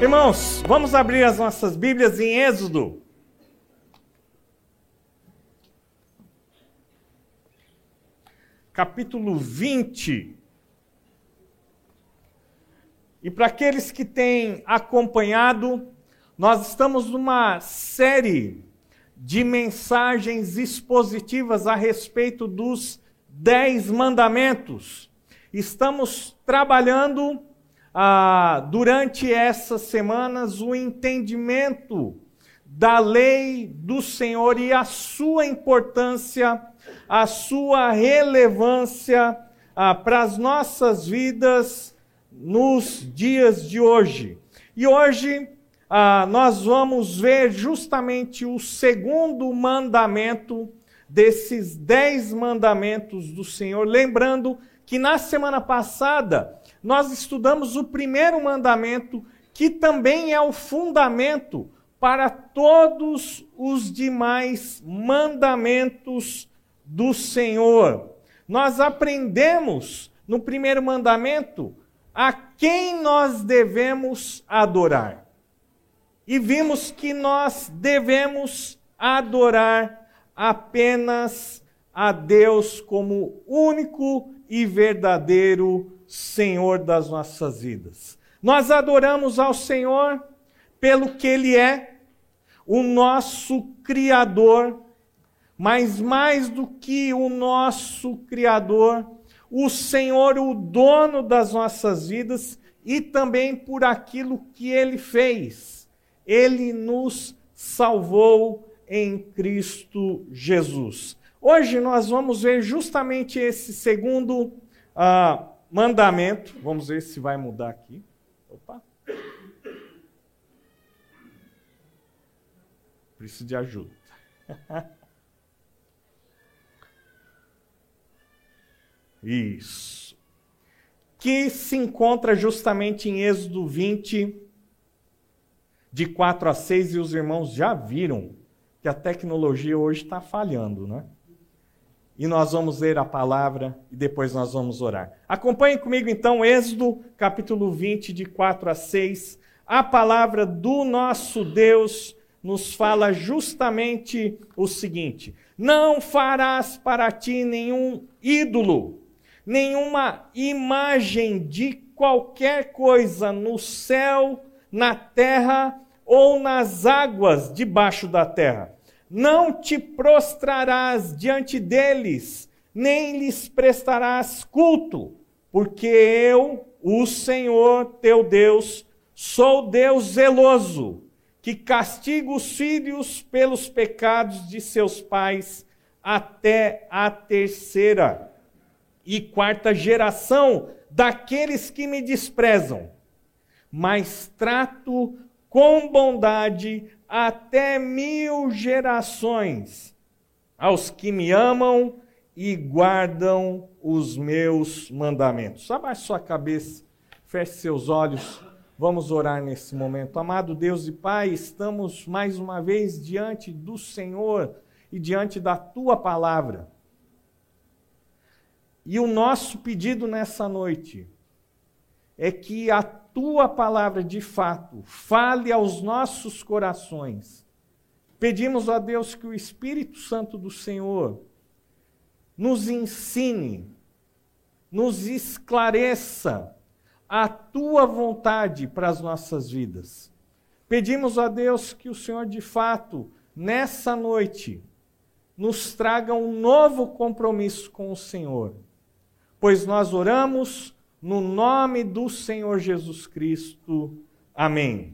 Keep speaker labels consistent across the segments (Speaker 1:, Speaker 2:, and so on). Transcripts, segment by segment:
Speaker 1: Irmãos, vamos abrir as nossas Bíblias em Êxodo. Capítulo 20. E para aqueles que têm acompanhado, nós estamos numa série de mensagens expositivas a respeito dos Dez Mandamentos. Estamos trabalhando ah, durante essas semanas o entendimento da lei do Senhor e a sua importância, a sua relevância ah, para as nossas vidas nos dias de hoje. E hoje ah, nós vamos ver justamente o segundo mandamento desses dez mandamentos do Senhor. Lembrando que na semana passada nós estudamos o primeiro mandamento, que também é o fundamento para todos os demais mandamentos do Senhor. Nós aprendemos no primeiro mandamento a quem nós devemos adorar. E vimos que nós devemos adorar apenas a Deus como único e verdadeiro Senhor das nossas vidas. Nós adoramos ao Senhor pelo que Ele é, o nosso Criador, mas mais do que o nosso Criador, o Senhor, o dono das nossas vidas, e também por aquilo que Ele fez. Ele nos salvou em Cristo Jesus. Hoje nós vamos ver justamente esse segundo uh, mandamento. Vamos ver se vai mudar aqui. Opa. Preciso de ajuda. Isso. Que se encontra justamente em Êxodo 20, de 4 a 6, e os irmãos já viram que a tecnologia hoje está falhando, né? E nós vamos ler a palavra e depois nós vamos orar. Acompanhe comigo então Êxodo, capítulo 20, de 4 a 6. A palavra do nosso Deus nos fala justamente o seguinte: Não farás para ti nenhum ídolo, nenhuma imagem de qualquer coisa no céu, na terra ou nas águas debaixo da terra não te prostrarás diante deles, nem lhes prestarás culto, porque eu, o Senhor teu Deus, sou Deus zeloso, que castiga os filhos pelos pecados de seus pais até a terceira e quarta geração daqueles que me desprezam. Mas trato com bondade até mil gerações aos que me amam e guardam os meus mandamentos. Abaixe sua cabeça, feche seus olhos. Vamos orar nesse momento. Amado Deus e Pai, estamos mais uma vez diante do Senhor e diante da tua palavra. E o nosso pedido nessa noite é que a tua palavra de fato fale aos nossos corações. Pedimos a Deus que o Espírito Santo do Senhor nos ensine, nos esclareça a tua vontade para as nossas vidas. Pedimos a Deus que o Senhor de fato, nessa noite, nos traga um novo compromisso com o Senhor, pois nós oramos no nome do Senhor Jesus Cristo. Amém.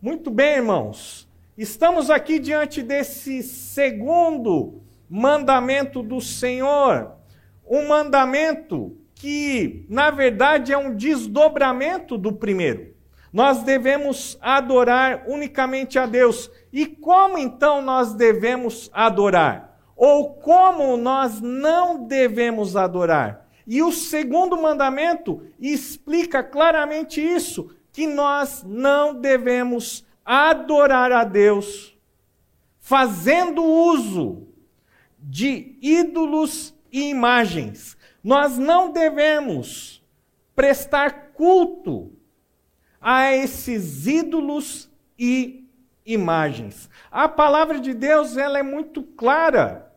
Speaker 1: Muito bem, irmãos. Estamos aqui diante desse segundo mandamento do Senhor. Um mandamento que, na verdade, é um desdobramento do primeiro. Nós devemos adorar unicamente a Deus. E como então nós devemos adorar? Ou como nós não devemos adorar? E o segundo mandamento explica claramente isso, que nós não devemos adorar a Deus fazendo uso de ídolos e imagens. Nós não devemos prestar culto a esses ídolos e imagens. A palavra de Deus ela é muito clara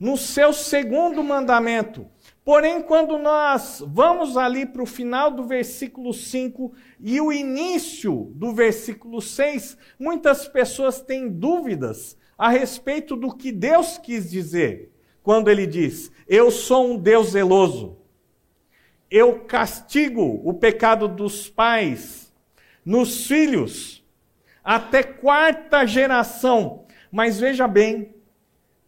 Speaker 1: no seu segundo mandamento. Porém, quando nós vamos ali para o final do versículo 5 e o início do versículo 6, muitas pessoas têm dúvidas a respeito do que Deus quis dizer quando ele diz: Eu sou um Deus zeloso. Eu castigo o pecado dos pais nos filhos até quarta geração. Mas veja bem,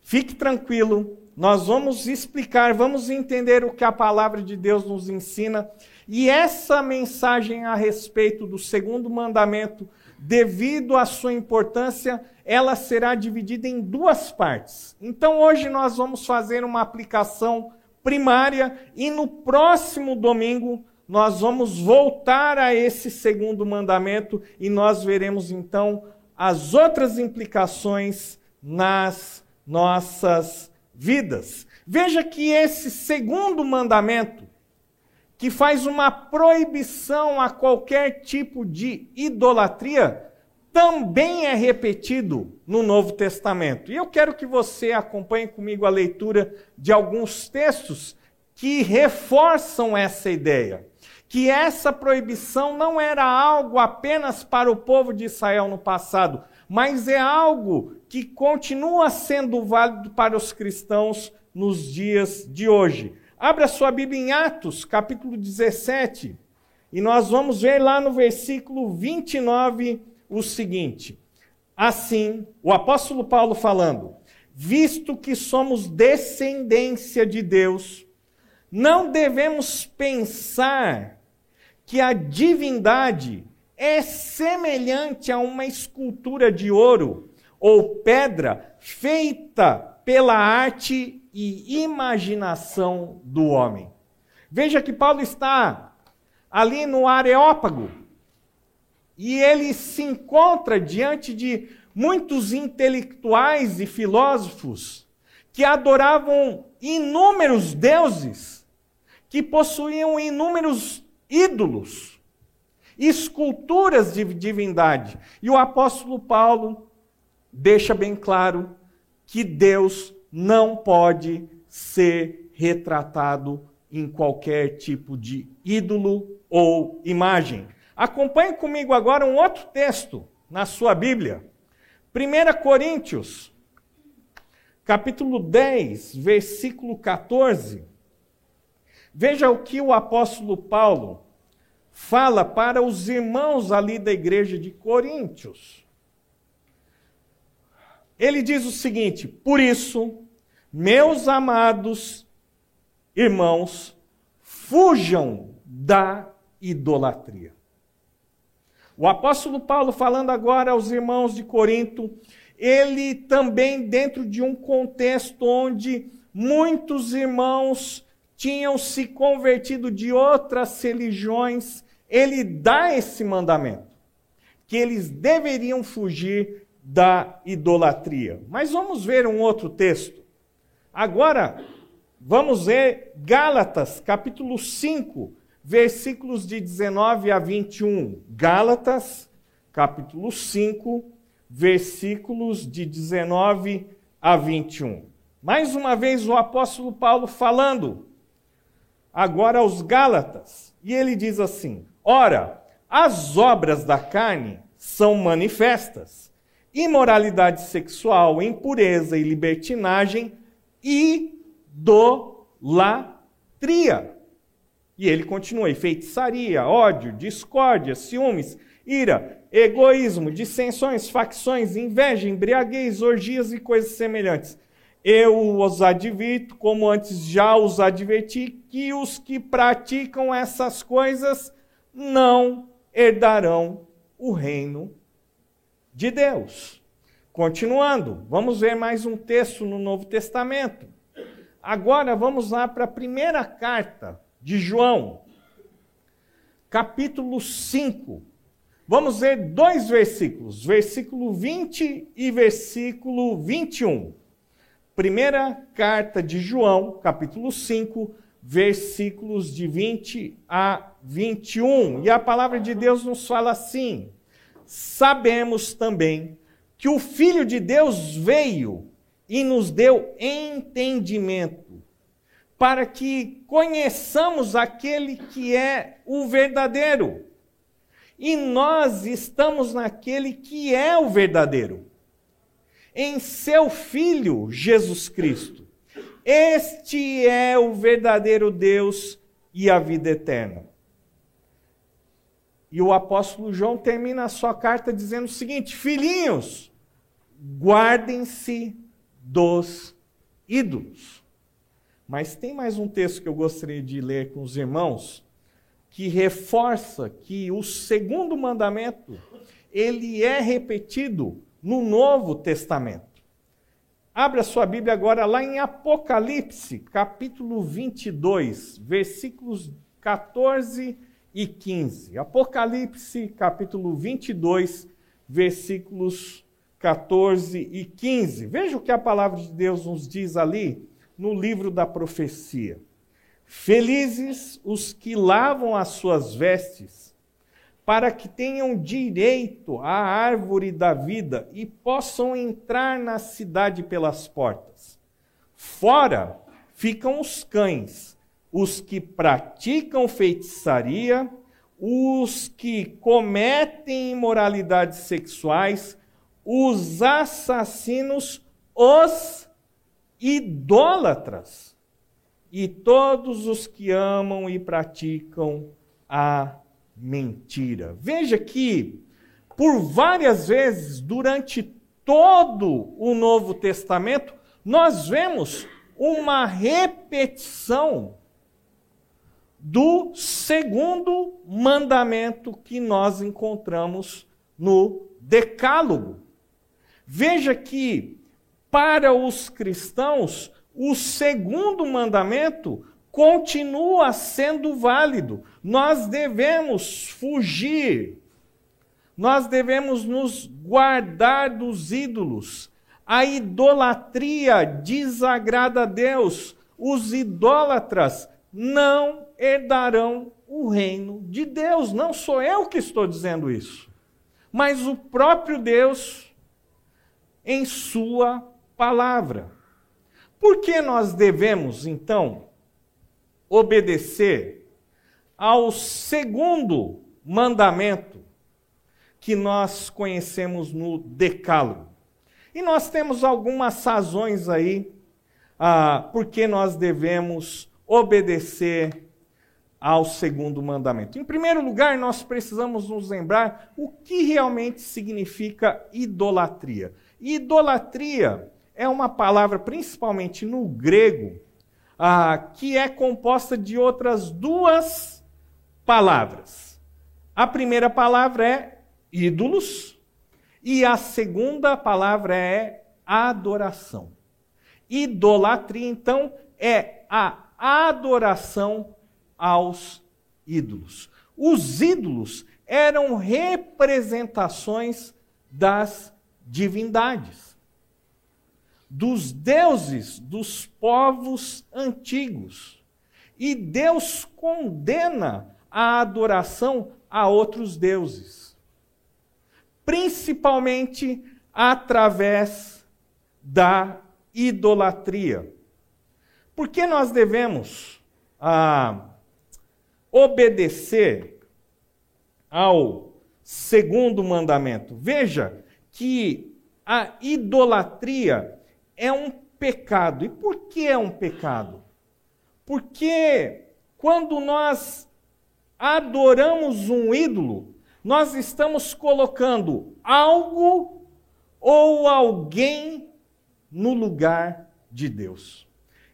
Speaker 1: fique tranquilo, nós vamos explicar, vamos entender o que a palavra de Deus nos ensina. E essa mensagem a respeito do segundo mandamento, devido à sua importância, ela será dividida em duas partes. Então hoje nós vamos fazer uma aplicação primária e no próximo domingo nós vamos voltar a esse segundo mandamento e nós veremos então as outras implicações nas nossas vidas. Veja que esse segundo mandamento, que faz uma proibição a qualquer tipo de idolatria, também é repetido no Novo Testamento. E eu quero que você acompanhe comigo a leitura de alguns textos que reforçam essa ideia. Que essa proibição não era algo apenas para o povo de Israel no passado, mas é algo que continua sendo válido para os cristãos nos dias de hoje. Abra sua Bíblia em Atos, capítulo 17, e nós vamos ver lá no versículo 29 o seguinte: Assim, o apóstolo Paulo falando, visto que somos descendência de Deus, não devemos pensar que a divindade é semelhante a uma escultura de ouro ou pedra feita pela arte e imaginação do homem. Veja que Paulo está ali no Areópago, e ele se encontra diante de muitos intelectuais e filósofos que adoravam inúmeros deuses, que possuíam inúmeros ídolos, esculturas de divindade. E o apóstolo Paulo deixa bem claro que Deus não pode ser retratado em qualquer tipo de ídolo ou imagem. Acompanhe comigo agora um outro texto na sua Bíblia. 1 Coríntios, capítulo 10, versículo 14. Veja o que o apóstolo Paulo fala para os irmãos ali da igreja de Coríntios. Ele diz o seguinte: Por isso, meus amados irmãos, fujam da idolatria. O apóstolo Paulo, falando agora aos irmãos de Corinto, ele também, dentro de um contexto onde muitos irmãos tinham se convertido de outras religiões, ele dá esse mandamento, que eles deveriam fugir da idolatria. Mas vamos ver um outro texto. Agora, vamos ver Gálatas, capítulo 5, versículos de 19 a 21. Gálatas, capítulo 5, versículos de 19 a 21. Mais uma vez o apóstolo Paulo falando agora aos Gálatas, e ele diz assim: Ora, as obras da carne são manifestas: imoralidade sexual, impureza e libertinagem, idolatria e ele continua: e feitiçaria, ódio, discórdia, ciúmes, ira, egoísmo, dissensões, facções, inveja, embriaguez, orgias e coisas semelhantes. Eu os advirto, como antes já os adverti, que os que praticam essas coisas não herdarão o reino de Deus. Continuando, vamos ver mais um texto no Novo Testamento. Agora vamos lá para a primeira carta de João, capítulo 5. Vamos ver dois versículos, versículo 20 e versículo 21. Primeira carta de João, capítulo 5, versículos de 20 a 21. E a palavra de Deus nos fala assim: Sabemos também que o Filho de Deus veio e nos deu entendimento, para que conheçamos aquele que é o verdadeiro. E nós estamos naquele que é o verdadeiro, em seu Filho Jesus Cristo. Este é o verdadeiro Deus e a vida eterna. E o apóstolo João termina a sua carta dizendo o seguinte: Filhinhos, guardem-se dos ídolos. Mas tem mais um texto que eu gostaria de ler com os irmãos, que reforça que o segundo mandamento, ele é repetido no Novo Testamento. Abra sua Bíblia agora lá em Apocalipse, capítulo 22, versículos 14 e 15. Apocalipse, capítulo 22, versículos 14 e 15. Veja o que a palavra de Deus nos diz ali no livro da profecia. Felizes os que lavam as suas vestes para que tenham direito à árvore da vida e possam entrar na cidade pelas portas. Fora ficam os cães, os que praticam feitiçaria, os que cometem imoralidades sexuais, os assassinos, os idólatras e todos os que amam e praticam a mentira. Veja que, por várias vezes, durante todo o Novo Testamento, nós vemos uma repetição do segundo mandamento que nós encontramos no Decálogo. Veja que, para os cristãos, o segundo mandamento continua sendo válido. Nós devemos fugir, nós devemos nos guardar dos ídolos. A idolatria desagrada a Deus. Os idólatras não herdarão o reino de Deus. Não sou eu que estou dizendo isso, mas o próprio Deus em Sua palavra. Por que nós devemos, então, obedecer ao segundo mandamento que nós conhecemos no Decálogo. E nós temos algumas razões aí ah, porque nós devemos obedecer ao segundo mandamento. Em primeiro lugar, nós precisamos nos lembrar o que realmente significa idolatria. Idolatria é uma palavra, principalmente no grego, ah, que é composta de outras duas palavras. A primeira palavra é ídolos e a segunda palavra é adoração. Idolatria, então, é a adoração aos ídolos. Os ídolos eram representações das divindades dos deuses dos povos antigos. E Deus condena a adoração a outros deuses, principalmente através da idolatria. Por que nós devemos ah, obedecer ao segundo mandamento? Veja que a idolatria é um pecado. E por que é um pecado? Porque quando nós adoramos um ídolo, nós estamos colocando algo ou alguém no lugar de Deus.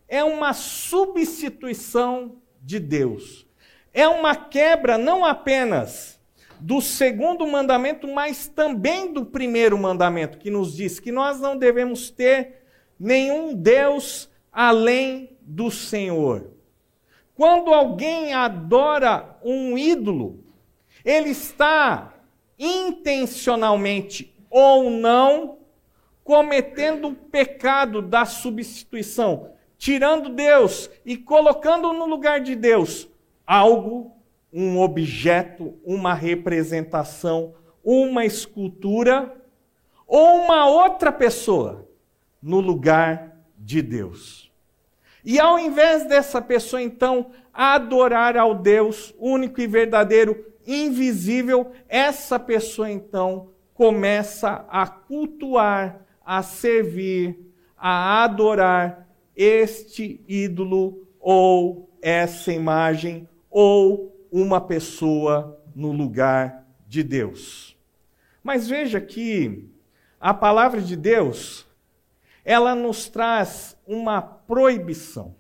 Speaker 1: É uma substituição de Deus. É uma quebra não apenas do segundo mandamento, mas também do primeiro mandamento, que nos diz que nós não devemos ter nenhum Deus além do Senhor. Quando alguém adora um ídolo, ele está intencionalmente ou não cometendo o pecado da substituição, tirando Deus e colocando no lugar de Deus algo, um objeto, uma representação, uma escultura ou uma outra pessoa no lugar de Deus. E ao invés dessa pessoa, então, adorar ao Deus único e verdadeiro, invisível, essa pessoa, então, começa a cultuar, a servir, a adorar este ídolo ou essa imagem ou uma pessoa no lugar de Deus. Mas veja que a palavra de Deus, ela nos traz uma proibição.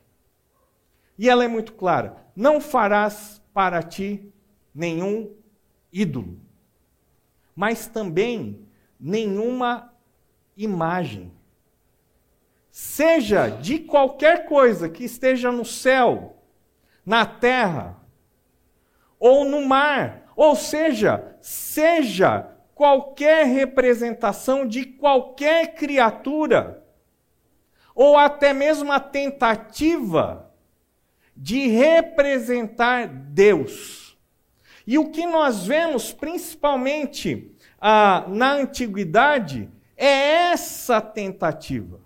Speaker 1: E ela é muito clara: não farás para ti nenhum ídolo, mas também nenhuma imagem. Seja de qualquer coisa que esteja no céu, na terra ou no mar, ou seja, seja qualquer representação de qualquer criatura, ou até mesmo a tentativa de representar Deus. E o que nós vemos principalmente ah, na antiguidade é essa tentativa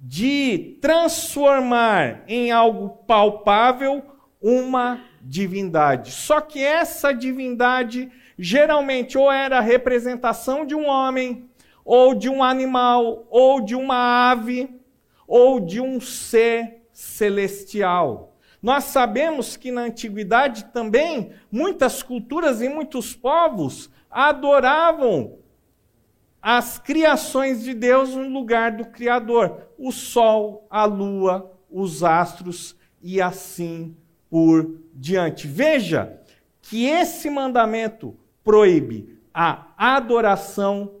Speaker 1: de transformar em algo palpável uma divindade. Só que essa divindade geralmente ou era a representação de um homem, ou de um animal, ou de uma ave, ou de um ser celestial. Nós sabemos que na antiguidade também muitas culturas e muitos povos adoravam as criações de Deus no lugar do Criador: o sol, a lua, os astros e assim por diante. Veja que esse mandamento proíbe a adoração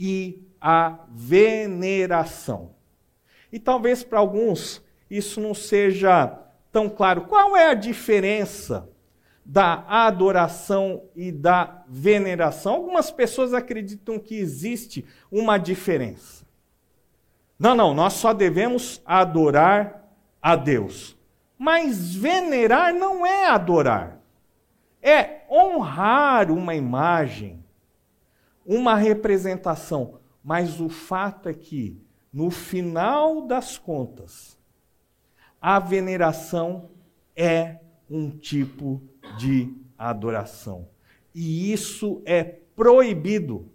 Speaker 1: e a veneração. E talvez para alguns isso não seja tão claro. Qual é a diferença da adoração e da veneração? Algumas pessoas acreditam que existe uma diferença. Não, não, nós só devemos adorar a Deus. Mas venerar não é adorar. É honrar uma imagem, uma representação. Mas o fato é que, no final das contas, a veneração é um tipo de adoração. E isso é proibido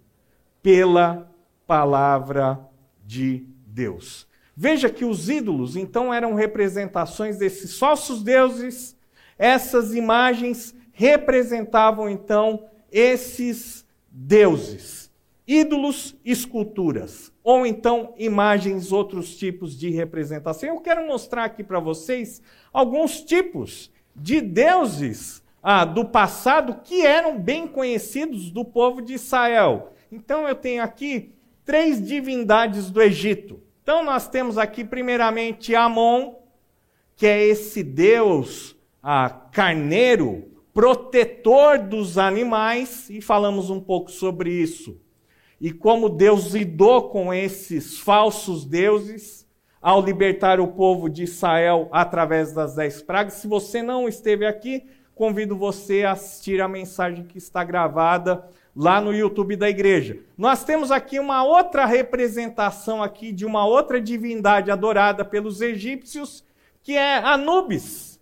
Speaker 1: pela palavra de Deus. Veja que os ídolos, então, eram representações desses falsos deuses, essas imagens representavam, então, esses deuses. Ídolos, esculturas, ou então imagens, outros tipos de representação. Eu quero mostrar aqui para vocês alguns tipos de deuses ah, do passado que eram bem conhecidos do povo de Israel. Então eu tenho aqui três divindades do Egito. Então nós temos aqui primeiramente Amon, que é esse deus ah, carneiro, protetor dos animais, e falamos um pouco sobre isso. E como Deus lidou com esses falsos deuses ao libertar o povo de Israel através das dez pragas. Se você não esteve aqui, convido você a assistir a mensagem que está gravada lá no YouTube da igreja. Nós temos aqui uma outra representação aqui de uma outra divindade adorada pelos egípcios, que é Anubis,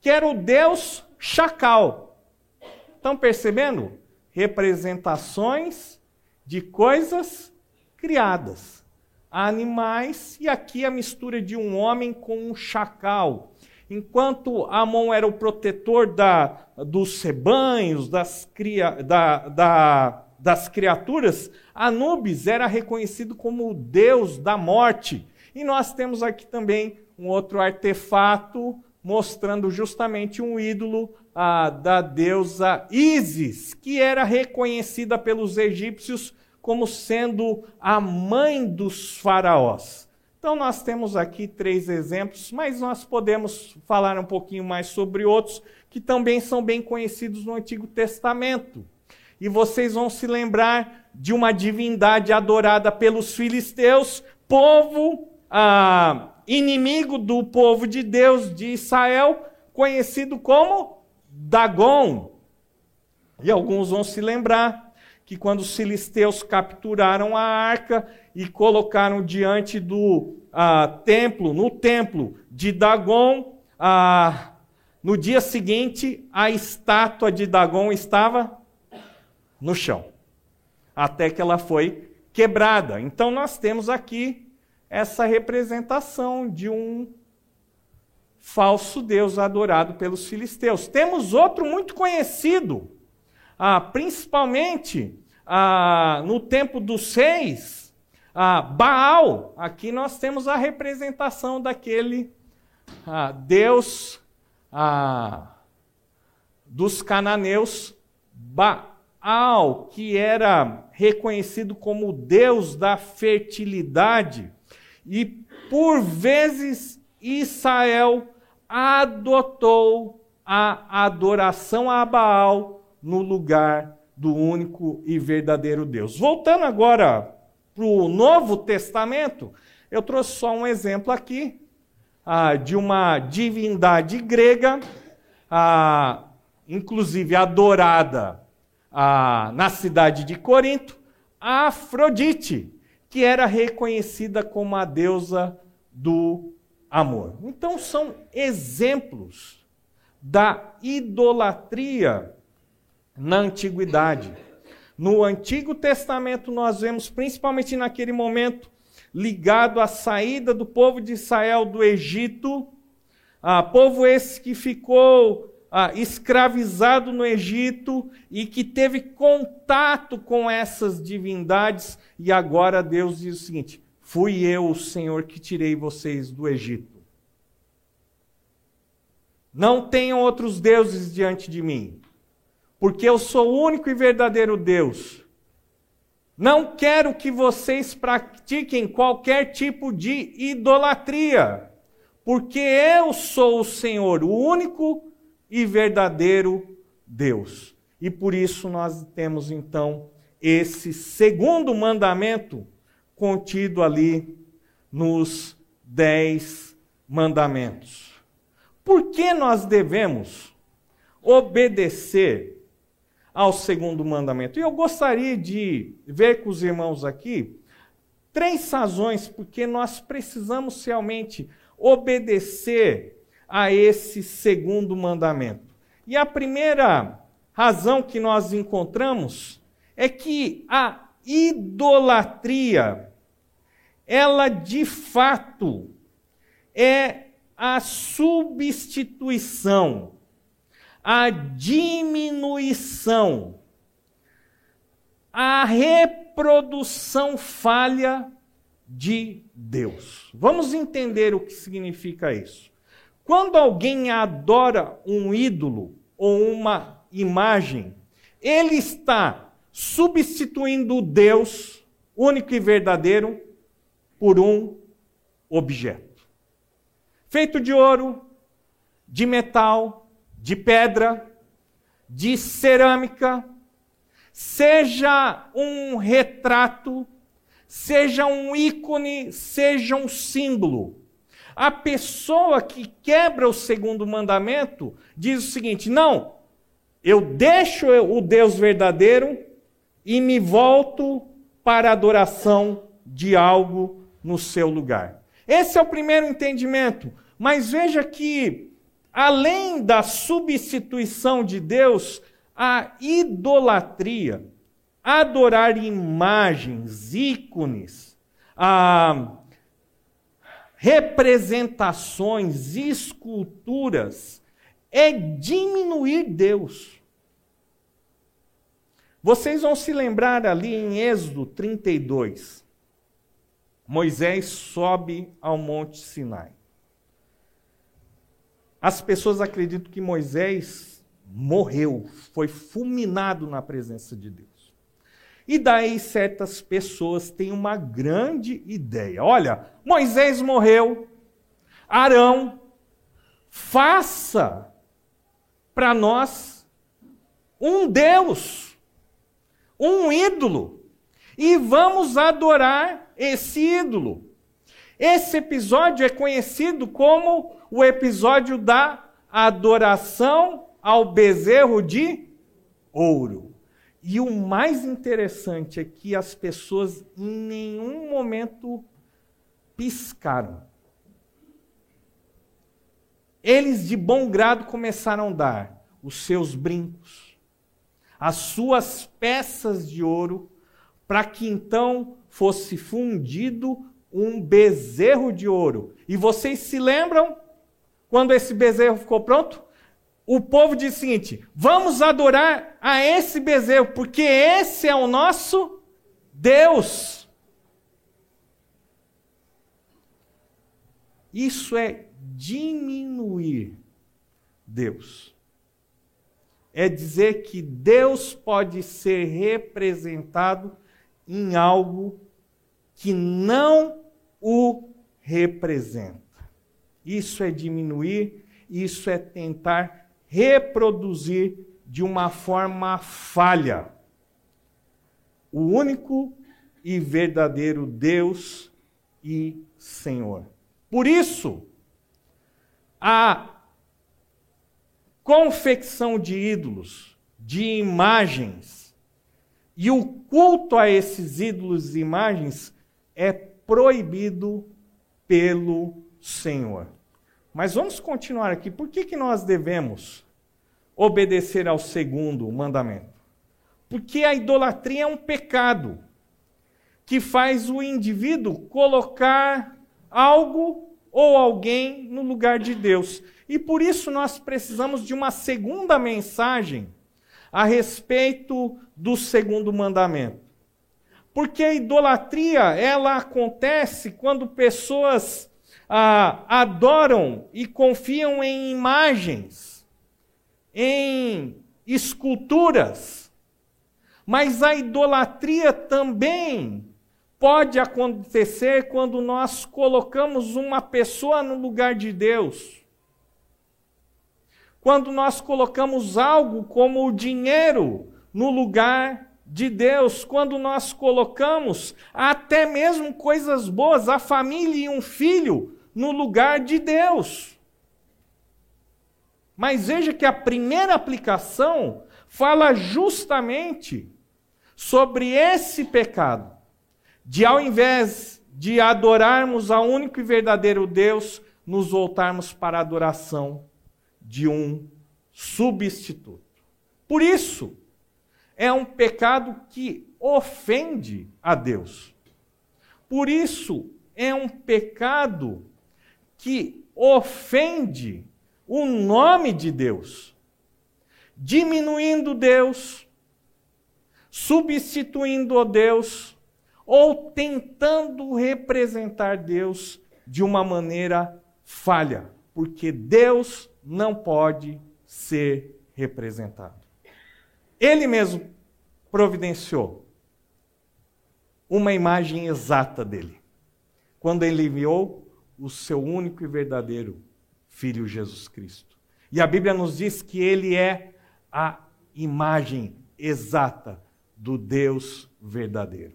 Speaker 1: que era o deus chacal. Estão percebendo? Representações de coisas criadas, animais e aqui a mistura de um homem com um chacal. Enquanto Amon era o protetor da, dos rebanhos, das, cria, da, da, das criaturas, Anubis era reconhecido como o deus da morte. E nós temos aqui também um outro artefato mostrando justamente um ídolo ah, da deusa Ísis, que era reconhecida pelos egípcios como sendo a mãe dos faraós. Então, nós temos aqui três exemplos, mas nós podemos falar um pouquinho mais sobre outros que também são bem conhecidos no Antigo Testamento. E vocês vão se lembrar de uma divindade adorada pelos filisteus, povo ah, inimigo do povo de Deus de Israel, conhecido como Dagon. E alguns vão se lembrar que quando os filisteus capturaram a arca e colocaram diante do ah, templo, no templo de Dagon, ah, no dia seguinte a estátua de Dagon estava no chão, até que ela foi quebrada. Então nós temos aqui essa representação de um falso Deus adorado pelos filisteus. Temos outro muito conhecido, ah, principalmente ah, no tempo dos seis, ah, Baal. Aqui nós temos a representação daquele ah, Deus ah, dos cananeus, Baal, que era reconhecido como o Deus da fertilidade. E por vezes Israel adotou a adoração a Baal no lugar do único e verdadeiro Deus. Voltando agora para o Novo Testamento, eu trouxe só um exemplo aqui ah, de uma divindade grega, ah, inclusive adorada ah, na cidade de Corinto, Afrodite, que era reconhecida como a deusa do amor. Então, são exemplos da idolatria na antiguidade. No Antigo Testamento, nós vemos, principalmente naquele momento, ligado à saída do povo de Israel do Egito, ah, povo esse que ficou ah, escravizado no Egito e que teve contato com essas divindades, e agora Deus diz o seguinte: Fui eu, o Senhor, que tirei vocês do Egito. Não tenham outros deuses diante de mim, porque eu sou o único e verdadeiro Deus. Não quero que vocês pratiquem qualquer tipo de idolatria, porque eu sou o Senhor, o único e verdadeiro Deus. E por isso nós temos então esse segundo mandamento contido ali nos dez mandamentos. Por que nós devemos obedecer ao segundo mandamento? E eu gostaria de ver com os irmãos aqui três razões porque nós precisamos realmente obedecer a esse segundo mandamento. E a primeira razão que nós encontramos é que a idolatria ela de fato é a substituição, a diminuição, a reprodução falha de Deus. Vamos entender o que significa isso. Quando alguém adora um ídolo ou uma imagem, ele está substituindo o Deus único e verdadeiro por um objeto. Feito de ouro, de metal, de pedra, de cerâmica, seja um retrato, seja um ícone, seja um símbolo. A pessoa que quebra o segundo mandamento diz o seguinte: não, eu deixo o Deus verdadeiro e me volto para a adoração de algo no seu lugar. Esse é o primeiro entendimento. Mas veja que, além da substituição de Deus, a idolatria, adorar imagens, ícones, a representações, esculturas, é diminuir Deus. Vocês vão se lembrar ali em Êxodo 32. Moisés sobe ao Monte Sinai. As pessoas acreditam que Moisés morreu, foi fulminado na presença de Deus. E daí certas pessoas têm uma grande ideia. Olha, Moisés morreu, Arão, faça para nós um Deus, um ídolo, e vamos adorar esse ídolo. Esse episódio é conhecido como o episódio da adoração ao bezerro de ouro. E o mais interessante é que as pessoas em nenhum momento piscaram. Eles de bom grado começaram a dar os seus brincos, as suas peças de ouro, para que então fosse fundido um bezerro de ouro. E vocês se lembram quando esse bezerro ficou pronto? O povo disse o seguinte: vamos adorar a esse bezerro, porque esse é o nosso Deus. Isso é diminuir Deus. É dizer que Deus pode ser representado em algo que não o representa. Isso é diminuir, isso é tentar reproduzir de uma forma falha o único e verdadeiro Deus e Senhor. Por isso, a confecção de ídolos, de imagens, e o culto a esses ídolos e imagens é proibido pelo Senhor. Mas vamos continuar aqui. Por que, que nós devemos obedecer ao segundo mandamento? Porque a idolatria é um pecado que faz o indivíduo colocar algo ou alguém no lugar de Deus. E por isso nós precisamos de uma segunda mensagem a respeito do segundo mandamento. Porque a idolatria, ela acontece quando pessoas ah, adoram e confiam em imagens, em esculturas. Mas a idolatria também pode acontecer quando nós colocamos uma pessoa no lugar de Deus. Quando nós colocamos algo como o dinheiro no lugar de Deus, quando nós colocamos até mesmo coisas boas, a família e um filho, no lugar de Deus. Mas veja que a primeira aplicação fala justamente sobre esse pecado, de ao invés de adorarmos ao único e verdadeiro Deus, nos voltarmos para a adoração de um substituto. Por isso, é um pecado que ofende a Deus. Por isso, é um pecado que ofende o nome de Deus, diminuindo Deus, substituindo o Deus, ou tentando representar Deus de uma maneira falha, porque Deus não pode ser representado. Ele mesmo providenciou uma imagem exata dele, quando ele enviou o seu único e verdadeiro Filho Jesus Cristo. E a Bíblia nos diz que ele é a imagem exata do Deus verdadeiro.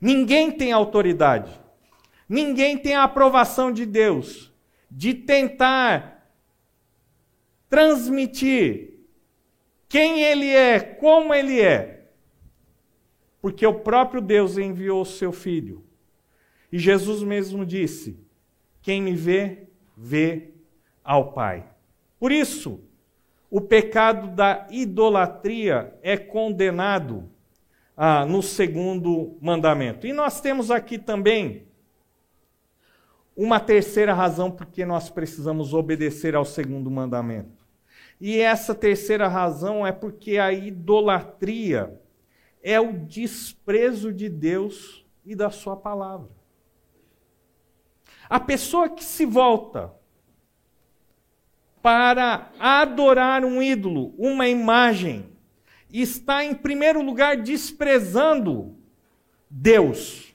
Speaker 1: Ninguém tem autoridade, ninguém tem a aprovação de Deus de tentar transmitir quem ele é, como ele é. Porque o próprio Deus enviou o seu filho. E Jesus mesmo disse: Quem me vê, vê ao Pai. Por isso, o pecado da idolatria é condenado ah, no segundo mandamento. E nós temos aqui também uma terceira razão porque nós precisamos obedecer ao segundo mandamento. E essa terceira razão é porque a idolatria é o desprezo de Deus e da Sua palavra. A pessoa que se volta para adorar um ídolo, uma imagem, está em primeiro lugar desprezando Deus.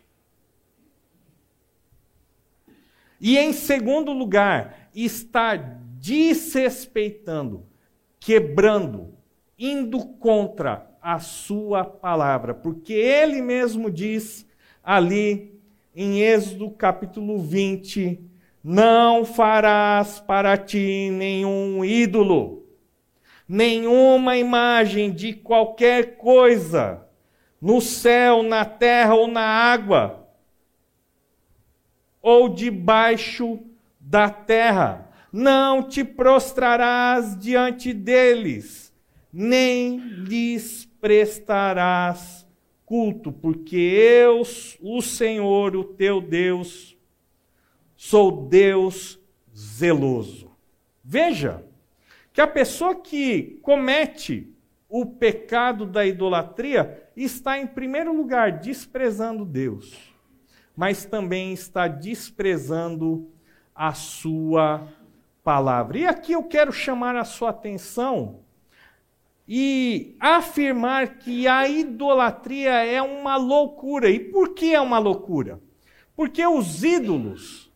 Speaker 1: E em segundo lugar, está desrespeitando quebrando, indo contra a sua palavra, porque ele mesmo diz ali em Êxodo capítulo 20: Não farás para ti nenhum ídolo, nenhuma imagem de qualquer coisa, no céu, na terra ou na água, ou debaixo da terra. Não te prostrarás diante deles, nem lhes prestarás culto, porque eu, o Senhor, o teu Deus, sou Deus zeloso. Veja que a pessoa que comete o pecado da idolatria está, em primeiro lugar, desprezando Deus, mas também está desprezando a sua palavra. E aqui eu quero chamar a sua atenção e afirmar que a idolatria é uma loucura. E por que é uma loucura? Porque os ídolos,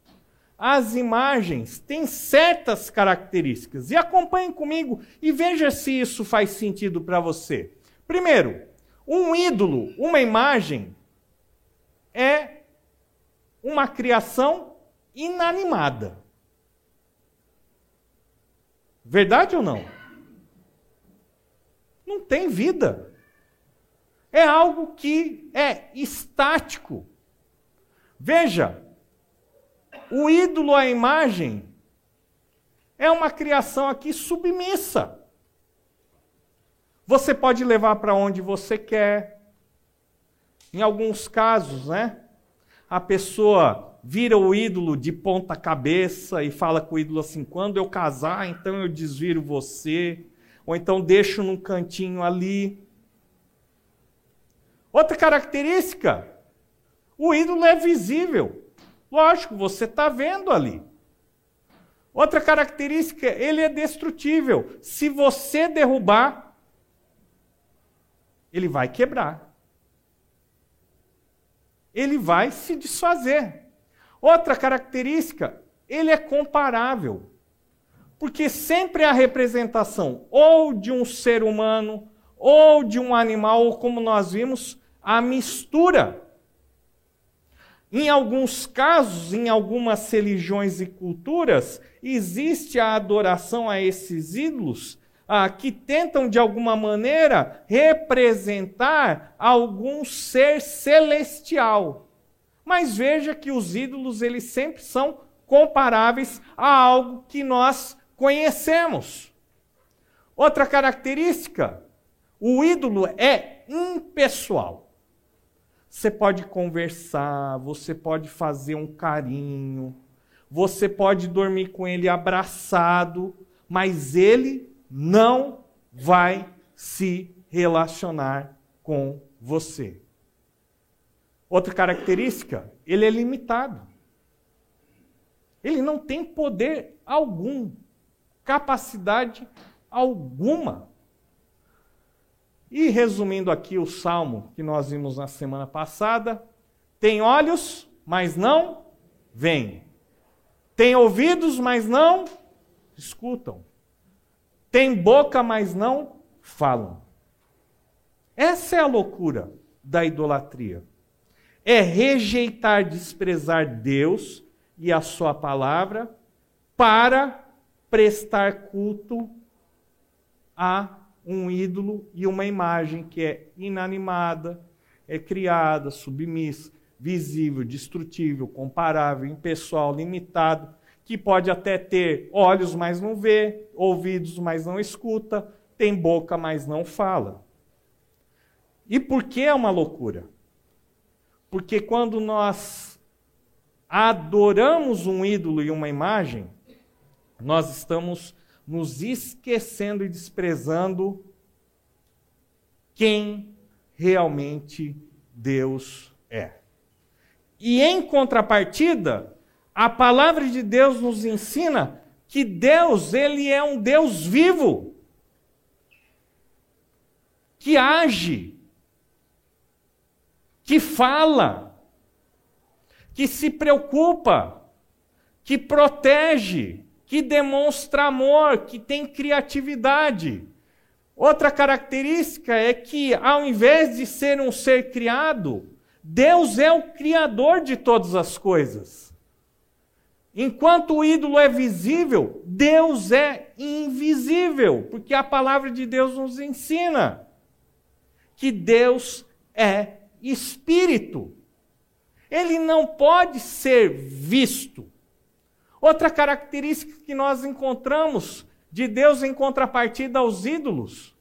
Speaker 1: as imagens, têm certas características. E acompanhe comigo e veja se isso faz sentido para você. Primeiro, um ídolo, uma imagem, é uma criação inanimada. Verdade ou não? não tem vida. É algo que é estático. Veja, o ídolo, a imagem, é uma criação aqui submissa. Você pode levar para onde você quer. Em alguns casos, né? A pessoa vira o ídolo de ponta cabeça e fala com o ídolo assim: quando eu casar, então eu desviro você ou então deixo num cantinho ali. Outra característica: o ídolo é visível. Lógico, você está vendo ali. Outra característica, ele é destrutível. Se você derrubar, ele vai quebrar. Ele vai se desfazer. Outra característica, ele é comparável. Porque sempre a representação ou de um ser humano, ou de um animal, ou como nós vimos, a mistura. Em alguns casos, em algumas religiões e culturas, existe a adoração a esses ídolos ah, que tentam, de alguma maneira, representar algum ser celestial. Mas veja que os ídolos, eles sempre são comparáveis a algo que nós conhecemos. Outra característica, o ídolo é impessoal. Você pode conversar, você pode fazer um carinho, você pode dormir com ele abraçado, mas ele não vai se relacionar com você. Outra característica, ele é limitado. Ele não tem poder algum capacidade alguma. E resumindo aqui o salmo que nós vimos na semana passada, tem olhos, mas não veem. Tem ouvidos, mas não escutam. Tem boca, mas não falam. Essa é a loucura da idolatria. É rejeitar, desprezar Deus e a sua palavra para prestar culto a um ídolo e uma imagem que é inanimada, é criada, submissa, visível, destrutível, comparável, impessoal, limitado, que pode até ter olhos, mas não vê, ouvidos, mas não escuta, tem boca, mas não fala. E por que é uma loucura? Porque quando nós adoramos um ídolo e uma imagem, nós estamos nos esquecendo e desprezando quem realmente Deus é. E em contrapartida, a palavra de Deus nos ensina que Deus, ele é um Deus vivo, que age, que fala, que se preocupa, que protege, que demonstra amor, que tem criatividade. Outra característica é que, ao invés de ser um ser criado, Deus é o Criador de todas as coisas. Enquanto o ídolo é visível, Deus é invisível, porque a palavra de Deus nos ensina que Deus é espírito. Ele não pode ser visto. Outra característica que nós encontramos de Deus em contrapartida aos ídolos.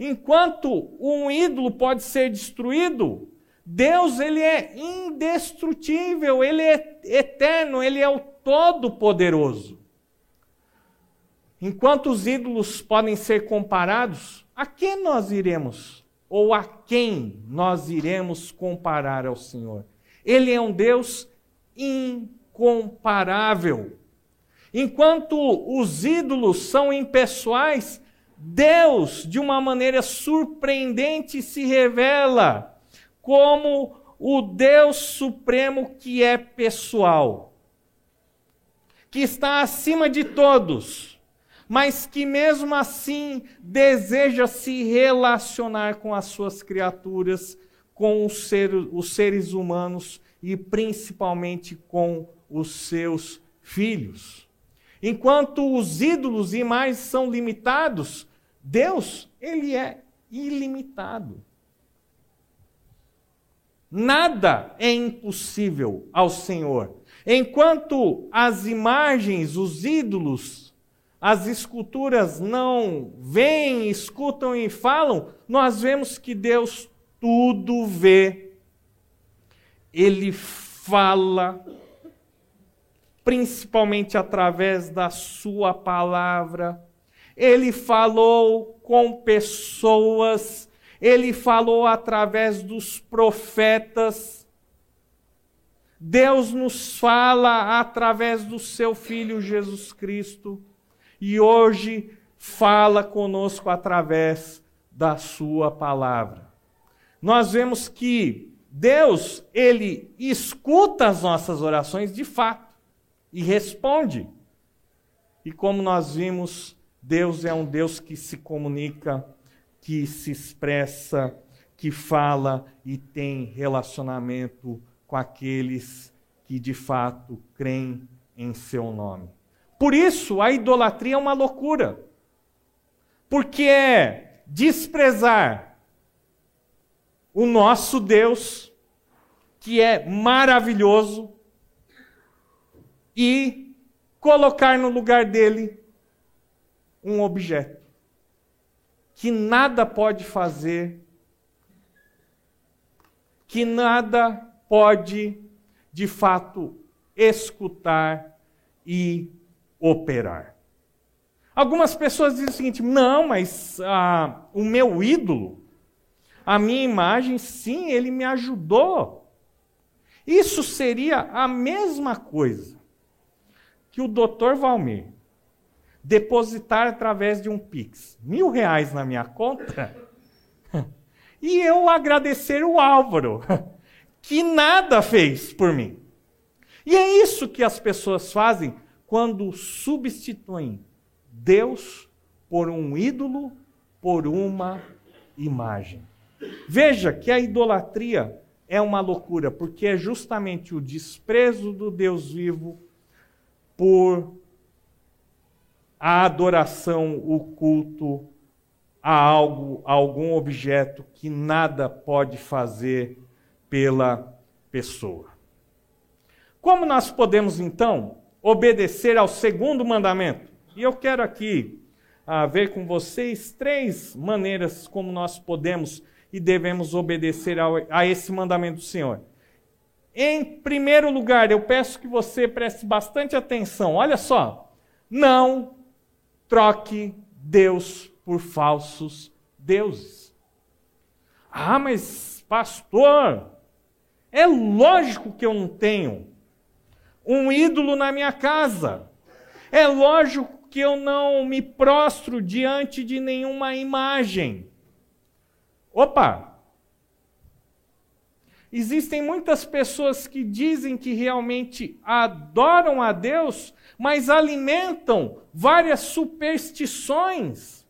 Speaker 1: Enquanto um ídolo pode ser destruído, Deus ele é indestrutível, ele é eterno, ele é o todo-poderoso. Enquanto os ídolos podem ser comparados, a quem nós iremos? Ou a quem nós iremos comparar ao Senhor? Ele é um Deus incomparável. Enquanto os ídolos são impessoais, Deus, de uma maneira surpreendente, se revela como o Deus supremo que é pessoal, que está acima de todos, mas que mesmo assim deseja se relacionar com as suas criaturas, com os seres, os seres humanos e principalmente com os seus filhos. Enquanto os ídolos e imagens são limitados, Deus, ele é ilimitado. Nada é impossível ao Senhor. Enquanto as imagens, os ídolos, as esculturas não veem, escutam e falam, nós vemos que Deus tudo vê. Ele fala, principalmente através da Sua palavra. Ele falou com pessoas ele falou através dos profetas. Deus nos fala através do seu Filho Jesus Cristo. E hoje fala conosco através da Sua palavra. Nós vemos que Deus, Ele escuta as nossas orações de fato e responde. E como nós vimos, Deus é um Deus que se comunica que se expressa, que fala e tem relacionamento com aqueles que de fato creem em seu nome. Por isso, a idolatria é uma loucura. Porque é desprezar o nosso Deus, que é maravilhoso, e colocar no lugar dele um objeto que nada pode fazer, que nada pode, de fato, escutar e operar. Algumas pessoas dizem o seguinte: não, mas ah, o meu ídolo, a minha imagem, sim, ele me ajudou. Isso seria a mesma coisa que o doutor Valmir depositar através de um Pix mil reais na minha conta e eu agradecer o Álvaro, que nada fez por mim. E é isso que as pessoas fazem quando substituem Deus por um ídolo, por uma imagem. Veja que a idolatria é uma loucura, porque é justamente o desprezo do Deus vivo por a adoração, o culto a algo, a algum objeto que nada pode fazer pela pessoa. Como nós podemos então obedecer ao segundo mandamento? E eu quero aqui ah, ver com vocês três maneiras como nós podemos e devemos obedecer ao, a esse mandamento do Senhor. Em primeiro lugar, eu peço que você preste bastante atenção. Olha só, não troque Deus por falsos deuses. Ah, mas pastor, é lógico que eu não tenho um ídolo na minha casa. É lógico que eu não me prostro diante de nenhuma imagem. Opa! Existem muitas pessoas que dizem que realmente adoram a Deus, mas alimentam várias superstições.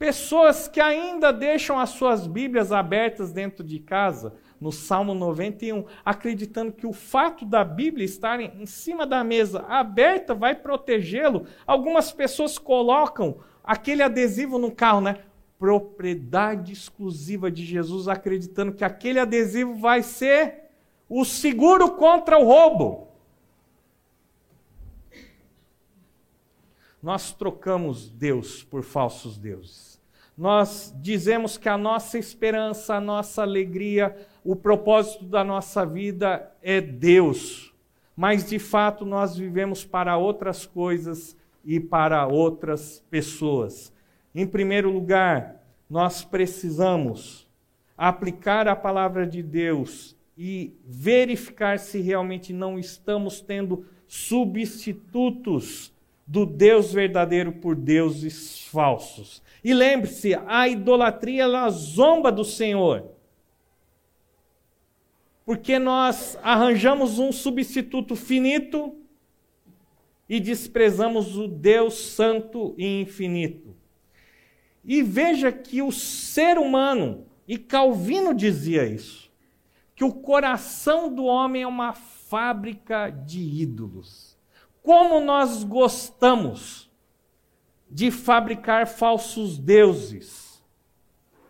Speaker 1: Pessoas que ainda deixam as suas Bíblias abertas dentro de casa, no Salmo 91, acreditando que o fato da Bíblia estar em cima da mesa aberta vai protegê-lo. Algumas pessoas colocam aquele adesivo no carro, né? Propriedade exclusiva de Jesus, acreditando que aquele adesivo vai ser o seguro contra o roubo. Nós trocamos Deus por falsos deuses. Nós dizemos que a nossa esperança, a nossa alegria, o propósito da nossa vida é Deus. Mas de fato nós vivemos para outras coisas e para outras pessoas. Em primeiro lugar, nós precisamos aplicar a palavra de Deus e verificar se realmente não estamos tendo substitutos do Deus verdadeiro por deuses falsos. E lembre-se, a idolatria ela zomba do Senhor. Porque nós arranjamos um substituto finito e desprezamos o Deus santo e infinito. E veja que o ser humano, e Calvino dizia isso, que o coração do homem é uma fábrica de ídolos. Como nós gostamos de fabricar falsos deuses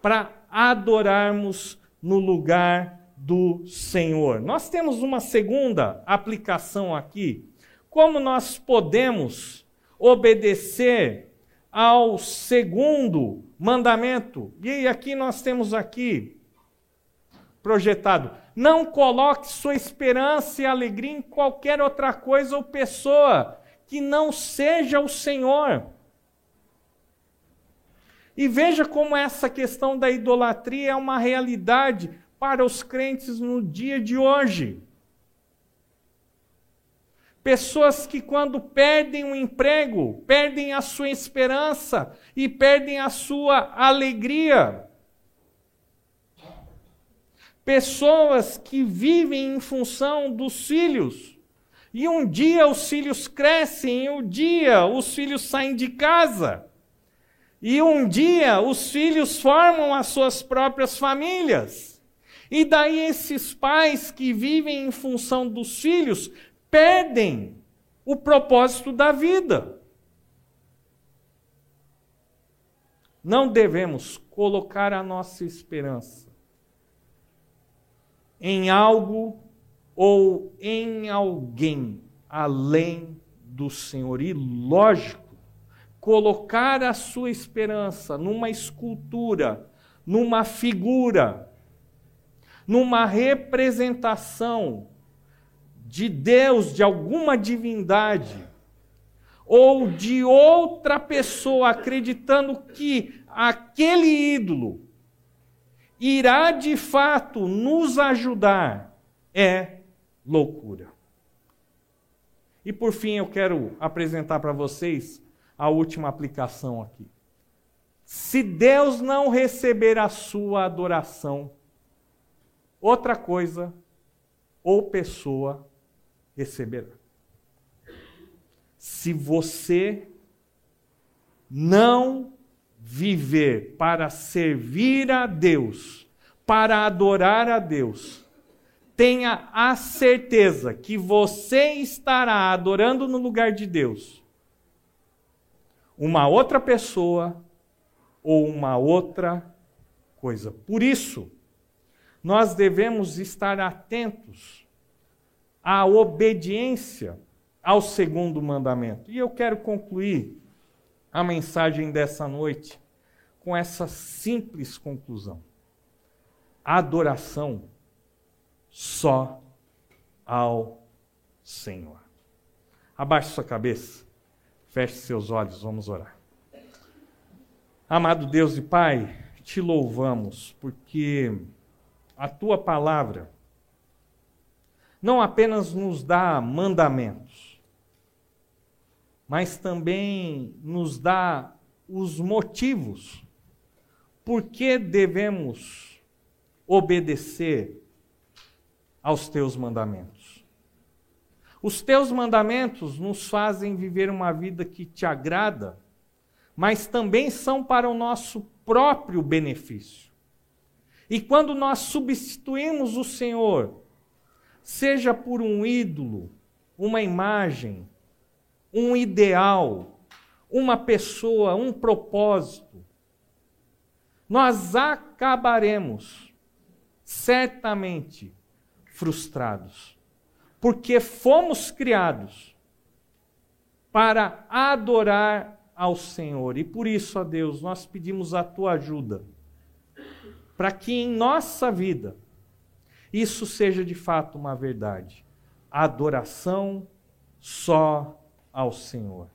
Speaker 1: para adorarmos no lugar do Senhor. Nós temos uma segunda aplicação aqui como nós podemos obedecer ao segundo mandamento? E aqui nós temos aqui projetado: não coloque sua esperança e alegria em qualquer outra coisa ou pessoa que não seja o Senhor. E veja como essa questão da idolatria é uma realidade para os crentes no dia de hoje. Pessoas que, quando perdem o um emprego, perdem a sua esperança e perdem a sua alegria. Pessoas que vivem em função dos filhos. E um dia os filhos crescem, e um dia os filhos saem de casa. E um dia os filhos formam as suas próprias famílias. E daí esses pais que vivem em função dos filhos perdem o propósito da vida. Não devemos colocar a nossa esperança em algo ou em alguém além do Senhor. E lógico, colocar a sua esperança numa escultura, numa figura, numa representação de Deus, de alguma divindade, ou de outra pessoa acreditando que aquele ídolo irá de fato nos ajudar, é loucura. E por fim, eu quero apresentar para vocês a última aplicação aqui. Se Deus não receber a sua adoração, outra coisa ou pessoa receberá. Se você não viver para servir a Deus, para adorar a Deus, tenha a certeza que você estará adorando no lugar de Deus uma outra pessoa ou uma outra coisa. Por isso, nós devemos estar atentos a obediência ao segundo mandamento. E eu quero concluir a mensagem dessa noite com essa simples conclusão: adoração só ao Senhor. Abaixe sua cabeça, feche seus olhos, vamos orar. Amado Deus e Pai, te louvamos porque a tua palavra não apenas nos dá mandamentos, mas também nos dá os motivos por que devemos obedecer aos teus mandamentos. Os teus mandamentos nos fazem viver uma vida que te agrada, mas também são para o nosso próprio benefício. E quando nós substituímos o Senhor, seja por um ídolo, uma imagem, um ideal, uma pessoa, um propósito, nós acabaremos certamente frustrados, porque fomos criados para adorar ao Senhor. E por isso, ó Deus, nós pedimos a tua ajuda, para que em nossa vida isso seja de fato uma verdade. Adoração só ao Senhor.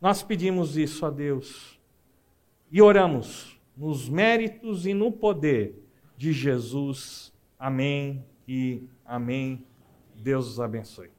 Speaker 1: Nós pedimos isso a Deus e oramos nos méritos e no poder de Jesus. Amém e amém. Deus os abençoe.